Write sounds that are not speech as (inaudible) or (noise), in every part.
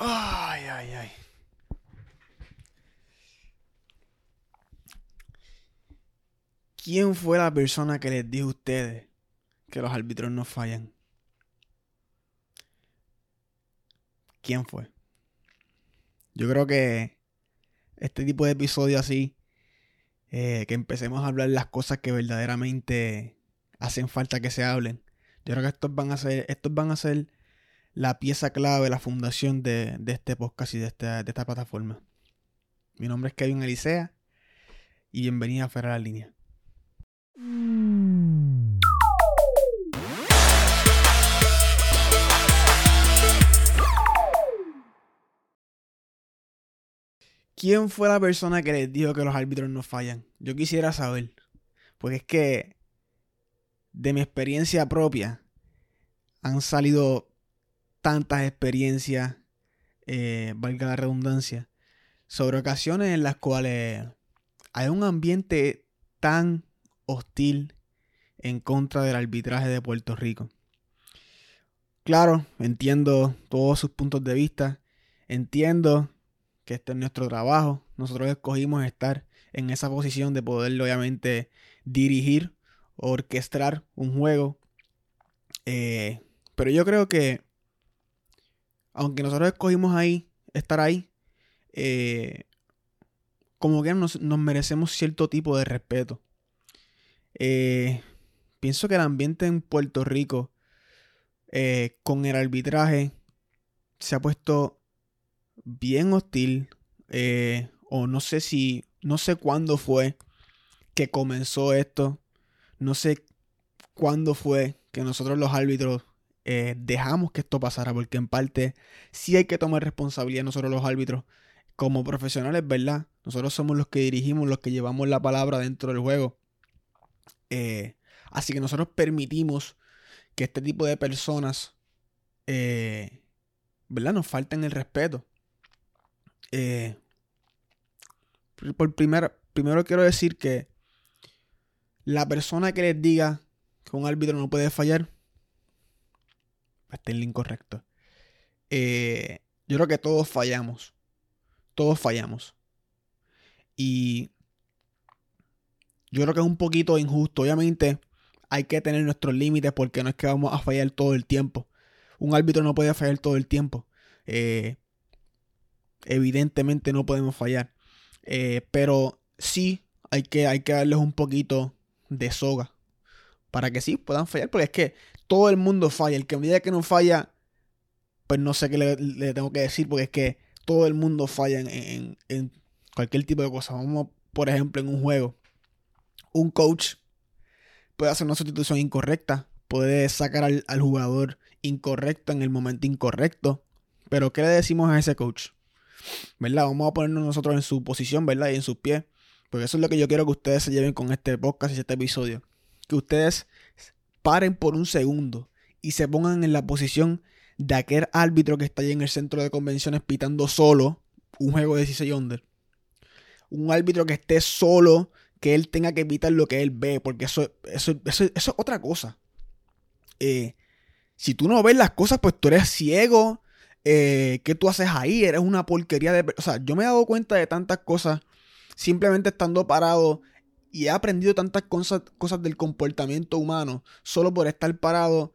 Ay, ay, ay. ¿Quién fue la persona que les dijo a ustedes que los árbitros no fallan? ¿Quién fue? Yo creo que este tipo de episodio así, eh, que empecemos a hablar las cosas que verdaderamente hacen falta que se hablen. Yo creo que estos van a ser, estos van a ser la pieza clave, la fundación de, de este podcast y de esta, de esta plataforma. Mi nombre es Kevin Elisea y bienvenida a Fuera la Línea. ¿Quién fue la persona que les dijo que los árbitros no fallan? Yo quisiera saber. Porque es que de mi experiencia propia han salido tantas experiencias, eh, valga la redundancia, sobre ocasiones en las cuales hay un ambiente tan hostil en contra del arbitraje de Puerto Rico. Claro, entiendo todos sus puntos de vista, entiendo que este es nuestro trabajo, nosotros escogimos estar en esa posición de poder obviamente dirigir orquestar un juego. Eh, pero yo creo que, aunque nosotros escogimos ahí, estar ahí, eh, como que nos, merecemos cierto tipo de respeto. Eh, pienso que el ambiente en Puerto Rico con el arbitraje se ha puesto bien hostil. o no sé si, no sé cuándo fue que comenzó esto. No sé cuándo fue que nosotros los árbitros eh, dejamos que esto pasara, porque en parte sí hay que tomar responsabilidad nosotros los árbitros como profesionales, ¿verdad? Nosotros somos los que dirigimos, los que llevamos la palabra dentro del juego. Eh, así que nosotros permitimos que este tipo de personas, eh, ¿verdad? Nos falten el respeto. por primero quiero decir que la persona que les diga que un árbitro no puede fallar está en lo incorrecto. Eh, yo creo que todos fallamos. Todos fallamos. Y yo creo que es un poquito injusto. Obviamente hay que tener nuestros límites porque no es que vamos a fallar todo el tiempo. Un árbitro no puede fallar todo el tiempo. Eh, evidentemente no podemos fallar. Eh, pero sí hay que, hay que darles un poquito de soga. Para que sí puedan fallar. Porque es que todo el mundo falla. El que me diga que no falla, pues no sé qué le, tengo que decir. Porque es que todo el mundo falla en, cualquier tipo de cosa. Vamos, por ejemplo, en un juego. Un coach puede hacer una sustitución incorrecta. Puede sacar al, al jugador incorrecto en el momento incorrecto. Pero ¿qué le decimos a ese coach? ¿Verdad? Vamos a ponernos nosotros en su posición, ¿verdad? Y en sus pies. Porque eso es lo que yo quiero que ustedes se lleven con este podcast y este episodio. Que ustedes paren por un segundo y se pongan en la posición de aquel árbitro que está ahí en el centro de convenciones pitando solo un juego de 16 under. Un árbitro que esté solo, que él tenga que evitar lo que él ve, porque eso, eso, eso, es otra cosa. Eh, si tú no ves las cosas, pues tú eres ciego. Eh, ¿Qué tú haces ahí? Eres una porquería de... O sea, yo me he dado cuenta de tantas cosas simplemente estando parado y he aprendido tantas cosas, cosas del comportamiento humano solo por estar parado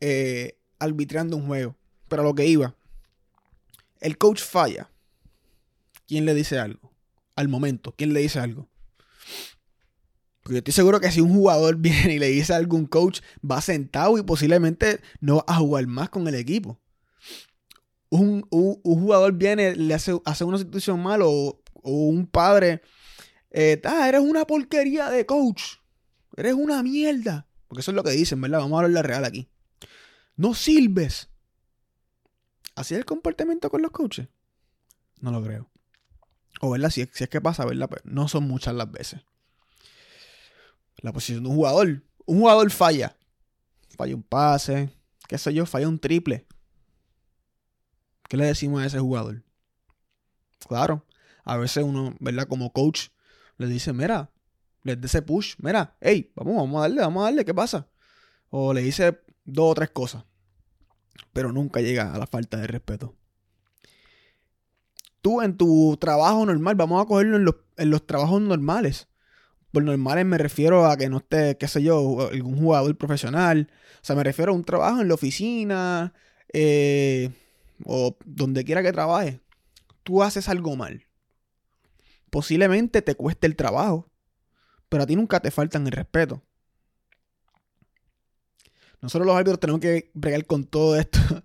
eh, arbitrando un juego. Pero a lo que iba, el coach falla. ¿Quién le dice algo? Al momento, ¿quién le dice algo? Yo estoy seguro que si un jugador (laughs) viene y le dice a algún coach, va sentado y posiblemente no va a jugar más con el equipo. Un, jugador viene, le hace, hace una situación mal o o un padre, eh, ah, eres una porquería de coach, eres una mierda. Porque eso es lo que dicen, ¿verdad? Vamos a hablar la real aquí. No sirves. ¿Así es el comportamiento con los coaches? No lo creo. O, ¿verdad? Si, si es que pasa, ¿verdad? Pues no son muchas las veces. La posición de un jugador. Un jugador falla. Falla un pase. ¿Qué sé yo? Falla un triple. ¿Qué le decimos a ese jugador? Claro, a veces uno, ¿verdad? Como coach, le dice, mira, les dé ese push, mira, hey, vamos, vamos a darle, vamos a darle, ¿qué pasa? O le dice dos o tres cosas, pero nunca llega a la falta de respeto. tú en tu trabajo normal, vamos a cogerlo en los, en los trabajos normales. Por normales me refiero a que no esté, qué sé yo, algún jugador profesional. O sea, me refiero a un trabajo en la oficina eh, o donde quiera que trabaje. Tú haces algo mal. Posiblemente te cueste el trabajo, pero a ti nunca te faltan el respeto. Nosotros los árbitros tenemos que bregar con todo esto (laughs)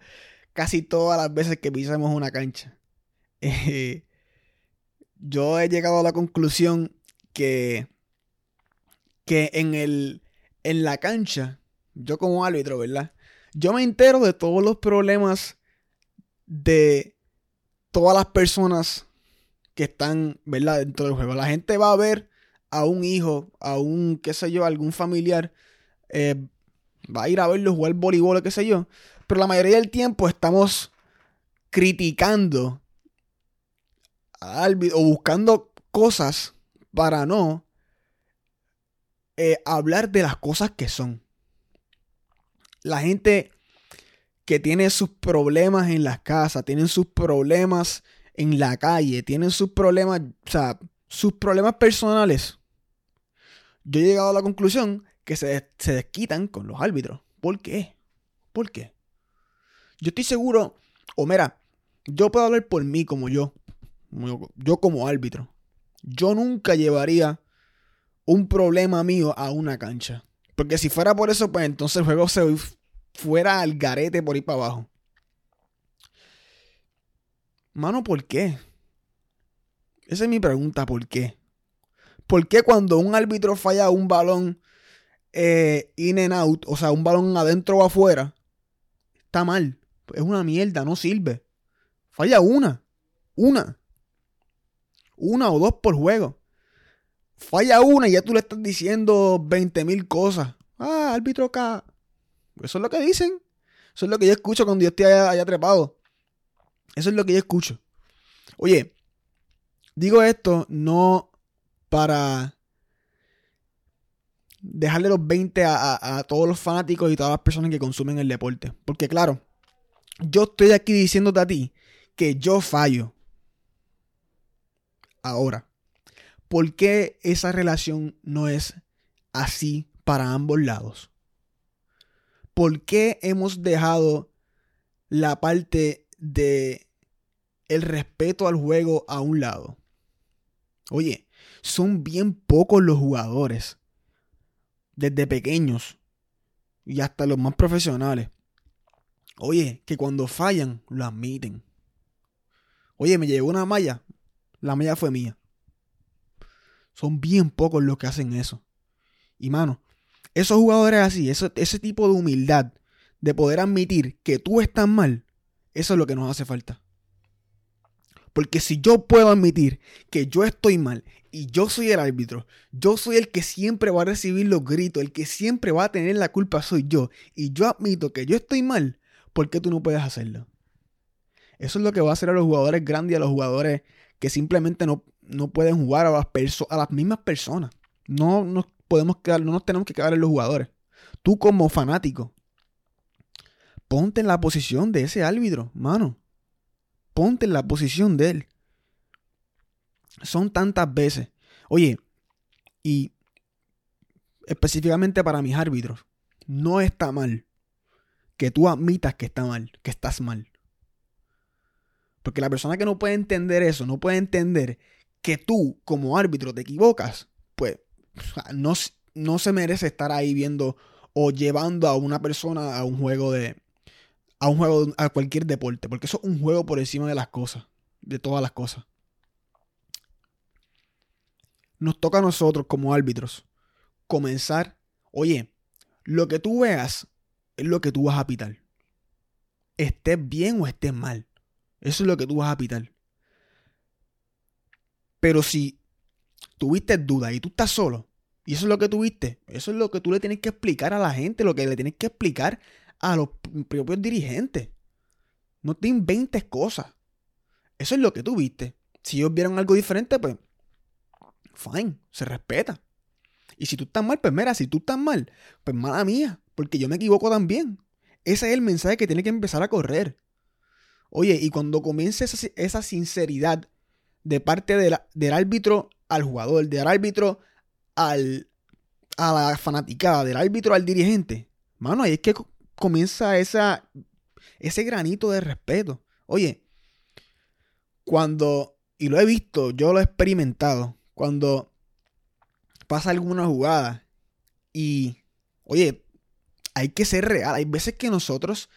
casi todas las veces que pisamos una cancha. Eh, yo he llegado a la conclusión que, que en, el, en la cancha, yo como árbitro, ¿verdad? Yo me entero de todos los problemas de todas las personas que están, ¿verdad? Dentro del juego. La gente va a ver a un hijo, a un, qué sé yo, algún familiar, eh, va a ir a verlo jugar voleibol o qué sé yo. Pero la mayoría del tiempo estamos criticando o buscando cosas para no eh, hablar de las cosas que son. La gente que tiene sus problemas en las casas, tienen sus problemas en la calle, tienen sus problemas, o sea, sus problemas personales. Yo he llegado a la conclusión que se, se desquitan con los árbitros. ¿Por qué? ¿Por qué? Yo estoy seguro, o mira, yo puedo hablar por mí como yo yo como árbitro, yo nunca llevaría un problema mío a una cancha. Porque si fuera por eso, pues entonces el juego se fuera al garete por ir para abajo. Mano, ¿por qué? Esa es mi pregunta, ¿por qué? ¿Por qué cuando un árbitro falla un balón eh, in and out, o sea, un balón adentro o afuera, está mal? Es una mierda, no sirve. Falla una. Una una o dos por juego. Falla una y ya tú le estás diciendo 20 mil cosas. Ah, árbitro acá. Eso es lo que dicen. Eso es lo que yo escucho cuando yo estoy allá, trepado. Eso es lo que yo escucho. Oye, digo esto no para dejarle los 20 a, todos los fanáticos y todas las personas que consumen el deporte. Porque claro, yo estoy aquí diciéndote a ti que yo fallo. Ahora, ¿por qué esa relación no es así para ambos lados? ¿Por qué hemos dejado la parte de el respeto al juego a un lado? Oye, son bien pocos los jugadores desde pequeños y hasta los más profesionales. Oye, que cuando fallan lo admiten. Oye, me llegó una malla, la mía fue mía. Son bien pocos los que hacen eso. Y mano, esos jugadores así, ese tipo de humildad, de poder admitir que tú estás mal, eso es lo que nos hace falta. Porque si yo puedo admitir que yo estoy mal y yo soy el árbitro, yo soy el que siempre va a recibir los gritos, el que siempre va a tener la culpa soy yo, y yo admito que yo estoy mal, ¿por qué tú no puedes hacerlo? Eso es lo que va a hacer a los jugadores grandes y a los jugadores que simplemente no, no pueden jugar a las, a las mismas personas. No nos podemos quedar, no nos tenemos que quedar en los jugadores. Tú como fanático, ponte en la posición de ese árbitro, mano. Ponte en la posición de él. Son tantas veces. Oye, y específicamente para mis árbitros, no está mal que tú admitas que está mal, que estás mal. Porque la persona que no puede entender eso, no puede entender que tú como árbitro te equivocas, pues no, no se merece estar ahí viendo o llevando a una persona a un juego de... a un juego, a cualquier deporte, porque eso es un juego por encima de las cosas, de todas las cosas. Nos toca a nosotros como árbitros comenzar, oye, lo que tú veas es lo que tú vas a pitar. Estés bien o estés mal. Eso es lo que tú vas a pitar. Pero si tuviste dudas y tú estás solo, y eso es lo que tuviste, eso es lo que tú le tienes que explicar a la gente, lo que le tienes que explicar a los propios dirigentes. No te inventes cosas. Eso es lo que tuviste. Si ellos vieron algo diferente, pues, fine, se respeta. Y si tú estás mal, pues mira, si tú estás mal, pues mala mía, porque yo me equivoco también. Ese es el mensaje que tiene que empezar a correr. Oye, y cuando comience esa, sinceridad de parte del árbitro al jugador, del árbitro al, a la fanaticada, del árbitro al dirigente, mano, ahí es que comienza esa, ese granito de respeto. Oye, cuando, y lo he visto, yo lo he experimentado, cuando pasa alguna jugada y, oye, hay que ser real. Hay veces que nosotros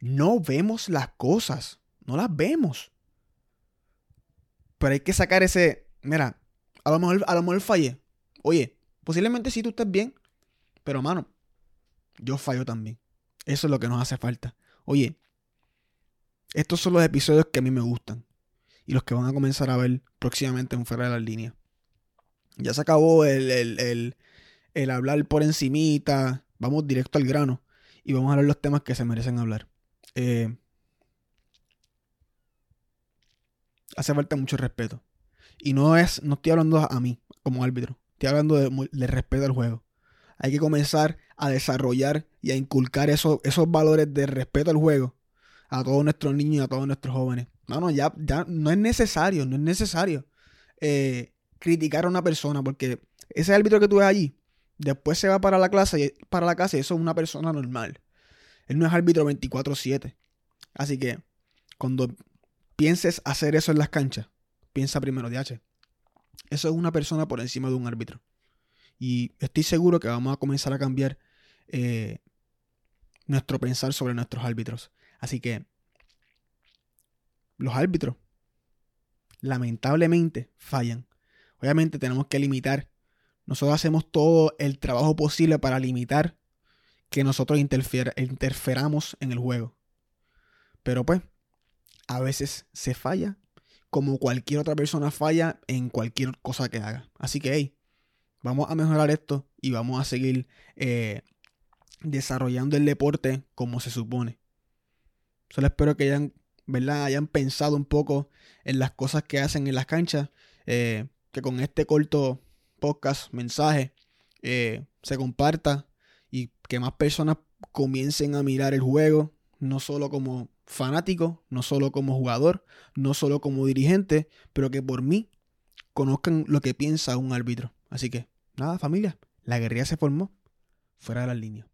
no vemos las cosas, no las vemos. Pero hay que sacar ese, mira, a lo mejor, a lo mejor fallé. Oye, posiblemente sí tú estés bien, pero mano, yo fallo también. Eso es lo que nos hace falta. Oye, estos son los episodios que a mí me gustan y los que van a comenzar a ver próximamente en Fuera de las Líneas. Ya se acabó el, el, el hablar por encimita, vamos directo al grano y vamos a hablar los temas que se merecen hablar. Eh, hace falta mucho respeto. Y no es, no estoy hablando a mí como árbitro, estoy hablando de, respeto al juego. Hay que comenzar a desarrollar y a inculcar esos, esos valores de respeto al juego a todos nuestros niños y a todos nuestros jóvenes. No, no, ya, ya no es necesario, no es necesario eh, criticar a una persona porque ese árbitro que tú ves allí, después se va para la clase, para la casa y eso es una persona normal. Él no es árbitro 24/7. Así que cuando pienses hacer eso en las canchas, piensa primero, DH. Eso es una persona por encima de un árbitro. Y estoy seguro que vamos a comenzar a cambiar eh, nuestro pensar sobre nuestros árbitros. Así que los árbitros lamentablemente fallan. Obviamente tenemos que limitar nosotros hacemos todo el trabajo posible para limitar que nosotros interferamos en el juego. Pero pues, a veces se falla, como cualquier otra persona falla en cualquier cosa que haga. Así que, hey, vamos a mejorar esto y vamos a seguir eh, desarrollando el deporte como se supone. Solo espero que hayan, ¿verdad? hayan pensado un poco en las cosas que hacen en las canchas. Eh, que con este corto podcast, mensaje, eh, se comparta y que más personas comiencen a mirar el juego, no solo como fanático, no solo como jugador, no solo como dirigente, pero que por mí conozcan lo que piensa un árbitro. Así que, nada, familia, la guerrilla se formó fuera de las líneas.